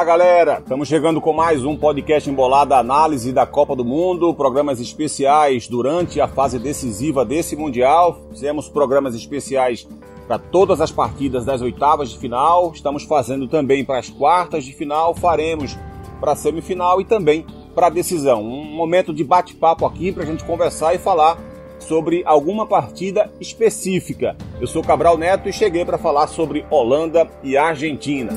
Fala galera, estamos chegando com mais um podcast embolada análise da Copa do Mundo, programas especiais durante a fase decisiva desse Mundial. Fizemos programas especiais para todas as partidas das oitavas de final, estamos fazendo também para as quartas de final, faremos para a semifinal e também para a decisão. Um momento de bate-papo aqui para a gente conversar e falar sobre alguma partida específica. Eu sou Cabral Neto e cheguei para falar sobre Holanda e Argentina.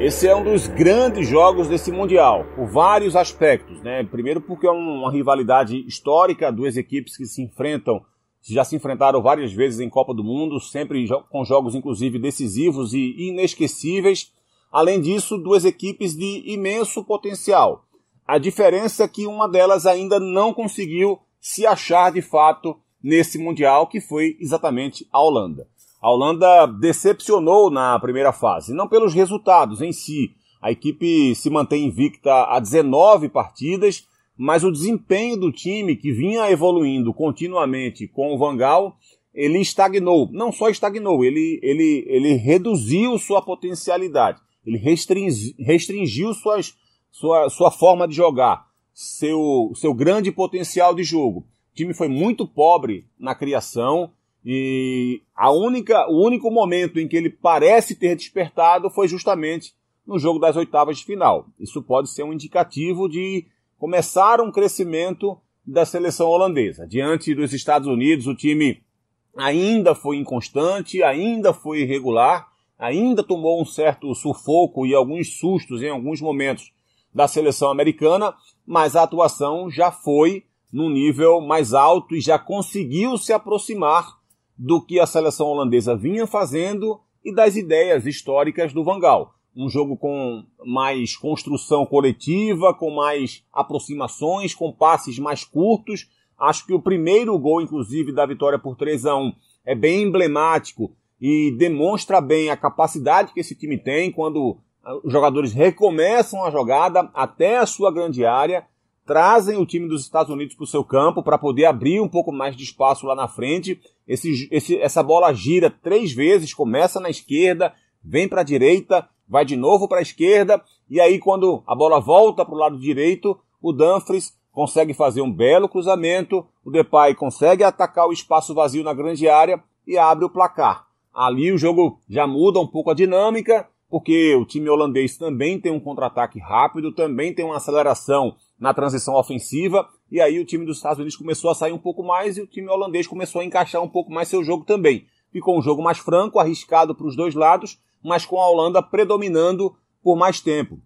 Esse é um dos grandes jogos desse Mundial, por vários aspectos. Né? Primeiro, porque é uma rivalidade histórica, duas equipes que se enfrentam, já se enfrentaram várias vezes em Copa do Mundo, sempre com jogos inclusive decisivos e inesquecíveis. Além disso, duas equipes de imenso potencial. A diferença é que uma delas ainda não conseguiu se achar de fato nesse Mundial, que foi exatamente a Holanda. A Holanda decepcionou na primeira fase, não pelos resultados em si. A equipe se mantém invicta a 19 partidas, mas o desempenho do time que vinha evoluindo continuamente com o Vangal, ele estagnou. Não só estagnou, ele, ele, ele reduziu sua potencialidade. Ele restringi, restringiu suas, sua, sua forma de jogar, seu, seu grande potencial de jogo. O time foi muito pobre na criação, e a única, o único momento em que ele parece ter despertado foi justamente no jogo das oitavas de final. Isso pode ser um indicativo de começar um crescimento da seleção holandesa. Diante dos Estados Unidos, o time ainda foi inconstante, ainda foi irregular, ainda tomou um certo sufoco e alguns sustos em alguns momentos da seleção americana, mas a atuação já foi num nível mais alto e já conseguiu se aproximar do que a seleção holandesa vinha fazendo e das ideias históricas do Vangal. Um jogo com mais construção coletiva, com mais aproximações, com passes mais curtos. Acho que o primeiro gol, inclusive, da vitória por 3 a 1 é bem emblemático e demonstra bem a capacidade que esse time tem quando os jogadores recomeçam a jogada até a sua grande área, trazem o time dos Estados Unidos para o seu campo para poder abrir um pouco mais de espaço lá na frente esse, esse, essa bola gira três vezes, começa na esquerda, vem para a direita, vai de novo para a esquerda, e aí quando a bola volta para o lado direito, o Dumfries consegue fazer um belo cruzamento, o Depay consegue atacar o espaço vazio na grande área e abre o placar. Ali o jogo já muda um pouco a dinâmica, porque o time holandês também tem um contra-ataque rápido, também tem uma aceleração na transição ofensiva, e aí o time dos Estados Unidos começou a sair um pouco mais e o time holandês começou a encaixar um pouco mais seu jogo também. Ficou um jogo mais franco, arriscado para os dois lados, mas com a Holanda predominando por mais tempo.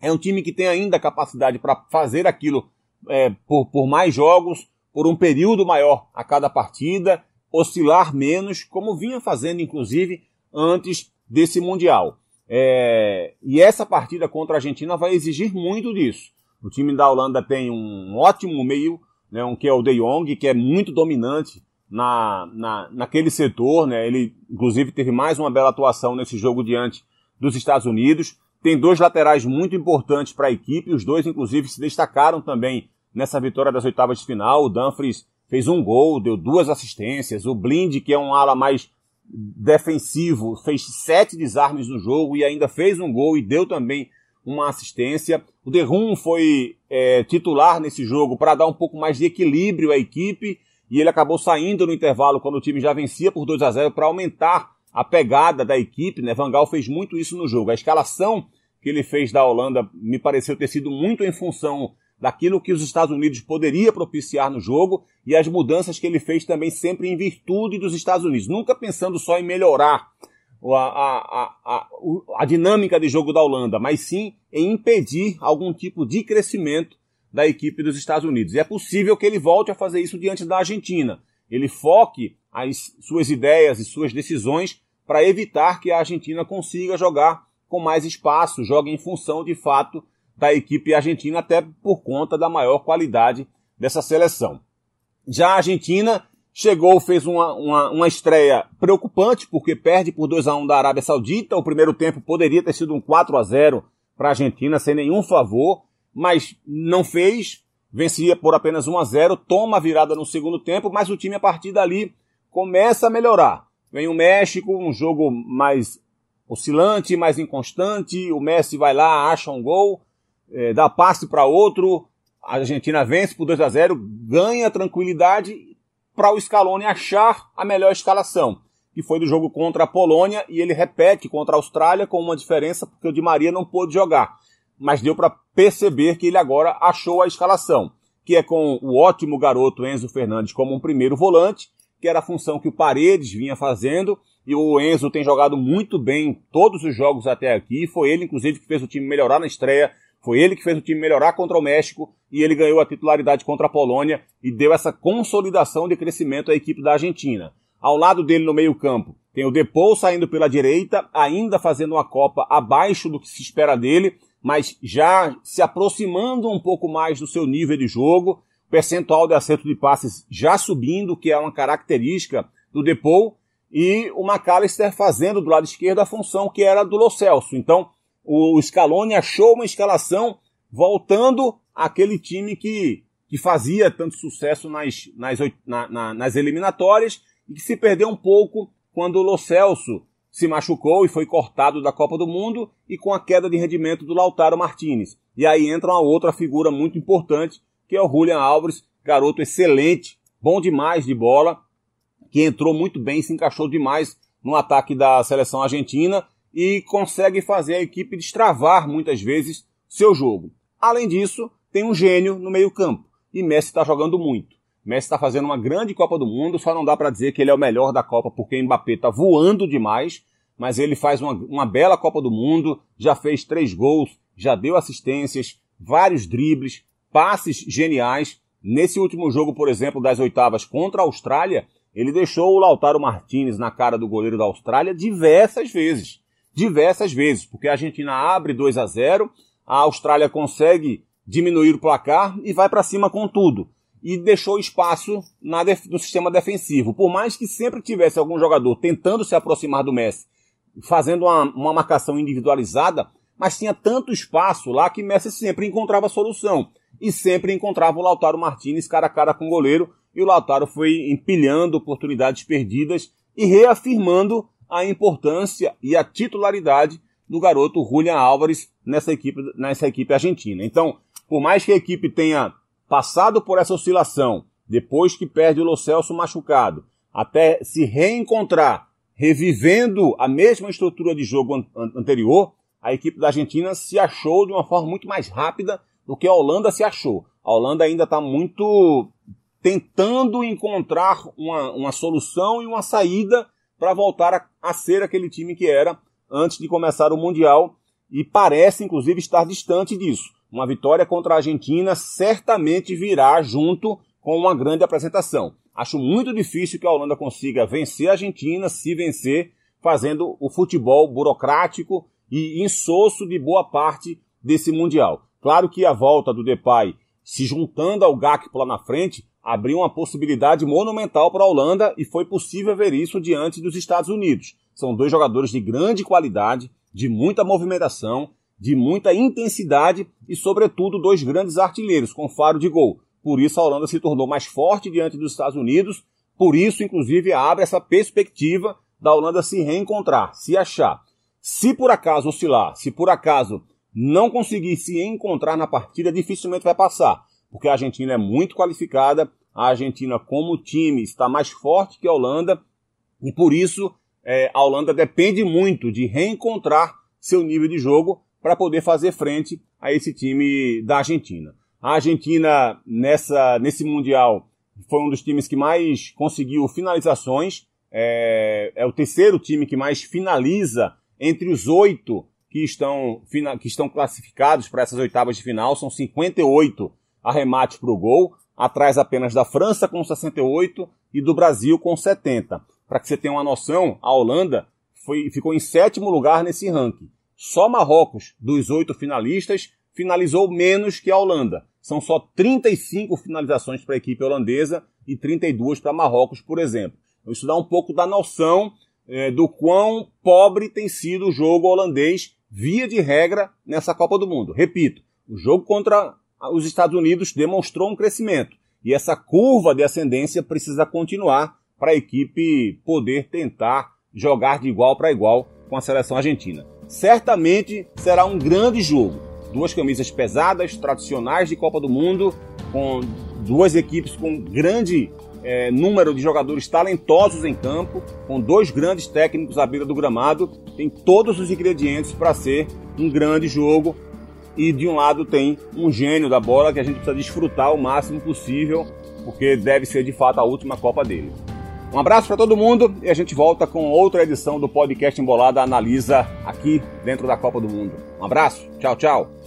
É um time que tem ainda capacidade para fazer aquilo é, por, por mais jogos, por um período maior a cada partida, oscilar menos, como vinha fazendo inclusive antes desse Mundial. É, e essa partida contra a Argentina vai exigir muito disso. O time da Holanda tem um ótimo meio, né, um que é o De Jong, que é muito dominante na, na, naquele setor. Né, ele, inclusive, teve mais uma bela atuação nesse jogo diante dos Estados Unidos. Tem dois laterais muito importantes para a equipe, os dois, inclusive, se destacaram também nessa vitória das oitavas de final. O Dumfries fez um gol, deu duas assistências. O Blind, que é um ala mais defensivo, fez sete desarmes no jogo e ainda fez um gol e deu também uma assistência. O Derrum foi é, titular nesse jogo para dar um pouco mais de equilíbrio à equipe e ele acabou saindo no intervalo quando o time já vencia por 2 a 0 para aumentar a pegada da equipe. Né? Van Gaal fez muito isso no jogo. A escalação que ele fez da Holanda me pareceu ter sido muito em função daquilo que os Estados Unidos poderia propiciar no jogo e as mudanças que ele fez também sempre em virtude dos Estados Unidos, nunca pensando só em melhorar a, a, a, a, dinâmica de jogo da Holanda, mas sim em impedir algum tipo de crescimento da equipe dos Estados Unidos. E é possível que ele volte a fazer isso diante da Argentina. Ele foque as suas ideias e suas decisões para evitar que a Argentina consiga jogar com mais espaço, jogue em função de fato da equipe argentina, até por conta da maior qualidade dessa seleção. Já a Argentina Chegou, fez uma, uma, uma estreia preocupante, porque perde por 2 a 1 da Arábia Saudita. O primeiro tempo poderia ter sido um 4 a 0 para a Argentina, sem nenhum favor, mas não fez. Vencia por apenas 1 a 0 toma a virada no segundo tempo, mas o time a partir dali começa a melhorar. Vem o México, um jogo mais oscilante, mais inconstante, o Messi vai lá, acha um gol, é, dá passe para outro, a Argentina vence por 2 a 0 ganha tranquilidade para o Scaloni achar a melhor escalação, que foi do jogo contra a Polônia, e ele repete contra a Austrália com uma diferença, porque o Di Maria não pôde jogar. Mas deu para perceber que ele agora achou a escalação, que é com o ótimo garoto Enzo Fernandes como um primeiro volante, que era a função que o Paredes vinha fazendo, e o Enzo tem jogado muito bem todos os jogos até aqui, foi ele inclusive que fez o time melhorar na estreia, foi ele que fez o time melhorar contra o México e ele ganhou a titularidade contra a Polônia e deu essa consolidação de crescimento à equipe da Argentina. Ao lado dele no meio-campo tem o Depou saindo pela direita, ainda fazendo uma Copa abaixo do que se espera dele, mas já se aproximando um pouco mais do seu nível de jogo, percentual de acerto de passes já subindo, que é uma característica do Depou, e o McAllister fazendo do lado esquerdo a função que era do Lo Celso. Então, o Scaloni achou uma escalação voltando àquele time que, que fazia tanto sucesso nas, nas, na, na, nas eliminatórias e que se perdeu um pouco quando o Lo Celso se machucou e foi cortado da Copa do Mundo e com a queda de rendimento do Lautaro Martinez. E aí entra uma outra figura muito importante, que é o Julian Alves, garoto excelente, bom demais de bola, que entrou muito bem, se encaixou demais no ataque da seleção argentina e consegue fazer a equipe destravar muitas vezes seu jogo. Além disso, tem um gênio no meio-campo e Messi está jogando muito. Messi está fazendo uma grande Copa do Mundo, só não dá para dizer que ele é o melhor da Copa porque Mbappé está voando demais, mas ele faz uma, uma bela Copa do Mundo, já fez três gols, já deu assistências, vários dribles, passes geniais. Nesse último jogo, por exemplo, das oitavas contra a Austrália, ele deixou o Lautaro Martinez na cara do goleiro da Austrália diversas vezes diversas vezes, porque a Argentina abre 2 a 0, a Austrália consegue diminuir o placar e vai para cima com tudo. E deixou espaço no sistema defensivo. Por mais que sempre tivesse algum jogador tentando se aproximar do Messi, fazendo uma, uma marcação individualizada, mas tinha tanto espaço lá que Messi sempre encontrava solução. E sempre encontrava o Lautaro Martinez cara a cara com o goleiro, e o Lautaro foi empilhando oportunidades perdidas e reafirmando a importância e a titularidade do garoto Julian Álvares nessa equipe, nessa equipe argentina. Então, por mais que a equipe tenha passado por essa oscilação, depois que perde o Lo Celso machucado, até se reencontrar, revivendo a mesma estrutura de jogo an anterior, a equipe da Argentina se achou de uma forma muito mais rápida do que a Holanda se achou. A Holanda ainda está muito tentando encontrar uma, uma solução e uma saída para voltar a, a ser aquele time que era antes de começar o Mundial e parece inclusive estar distante disso. Uma vitória contra a Argentina certamente virá junto com uma grande apresentação. Acho muito difícil que a Holanda consiga vencer a Argentina, se vencer, fazendo o futebol burocrático e insosso de boa parte desse Mundial. Claro que a volta do Depay se juntando ao Gakpo lá na frente abriu uma possibilidade monumental para a Holanda e foi possível ver isso diante dos Estados Unidos. São dois jogadores de grande qualidade, de muita movimentação, de muita intensidade e, sobretudo, dois grandes artilheiros com faro de gol. Por isso a Holanda se tornou mais forte diante dos Estados Unidos, por isso, inclusive, abre essa perspectiva da Holanda se reencontrar, se achar. Se por acaso oscilar, se por acaso não conseguir se encontrar na partida, dificilmente vai passar porque a Argentina é muito qualificada, a Argentina como time está mais forte que a Holanda, e por isso é, a Holanda depende muito de reencontrar seu nível de jogo para poder fazer frente a esse time da Argentina. A Argentina nessa, nesse Mundial foi um dos times que mais conseguiu finalizações, é, é o terceiro time que mais finaliza entre os oito que estão, que estão classificados para essas oitavas de final, são 58 arremate para o gol, atrás apenas da França com 68 e do Brasil com 70. Para que você tenha uma noção, a Holanda foi, ficou em sétimo lugar nesse ranking. Só Marrocos, dos oito finalistas, finalizou menos que a Holanda. São só 35 finalizações para a equipe holandesa e 32 para Marrocos, por exemplo. Então, isso dá um pouco da noção é, do quão pobre tem sido o jogo holandês, via de regra, nessa Copa do Mundo. Repito, o jogo contra os Estados Unidos demonstrou um crescimento. E essa curva de ascendência precisa continuar para a equipe poder tentar jogar de igual para igual com a seleção argentina. Certamente será um grande jogo. Duas camisas pesadas, tradicionais de Copa do Mundo, com duas equipes com grande é, número de jogadores talentosos em campo, com dois grandes técnicos à beira do gramado, tem todos os ingredientes para ser um grande jogo. E de um lado tem um gênio da bola que a gente precisa desfrutar o máximo possível, porque deve ser de fato a última Copa dele. Um abraço para todo mundo e a gente volta com outra edição do podcast Embolada Analisa aqui dentro da Copa do Mundo. Um abraço, tchau, tchau.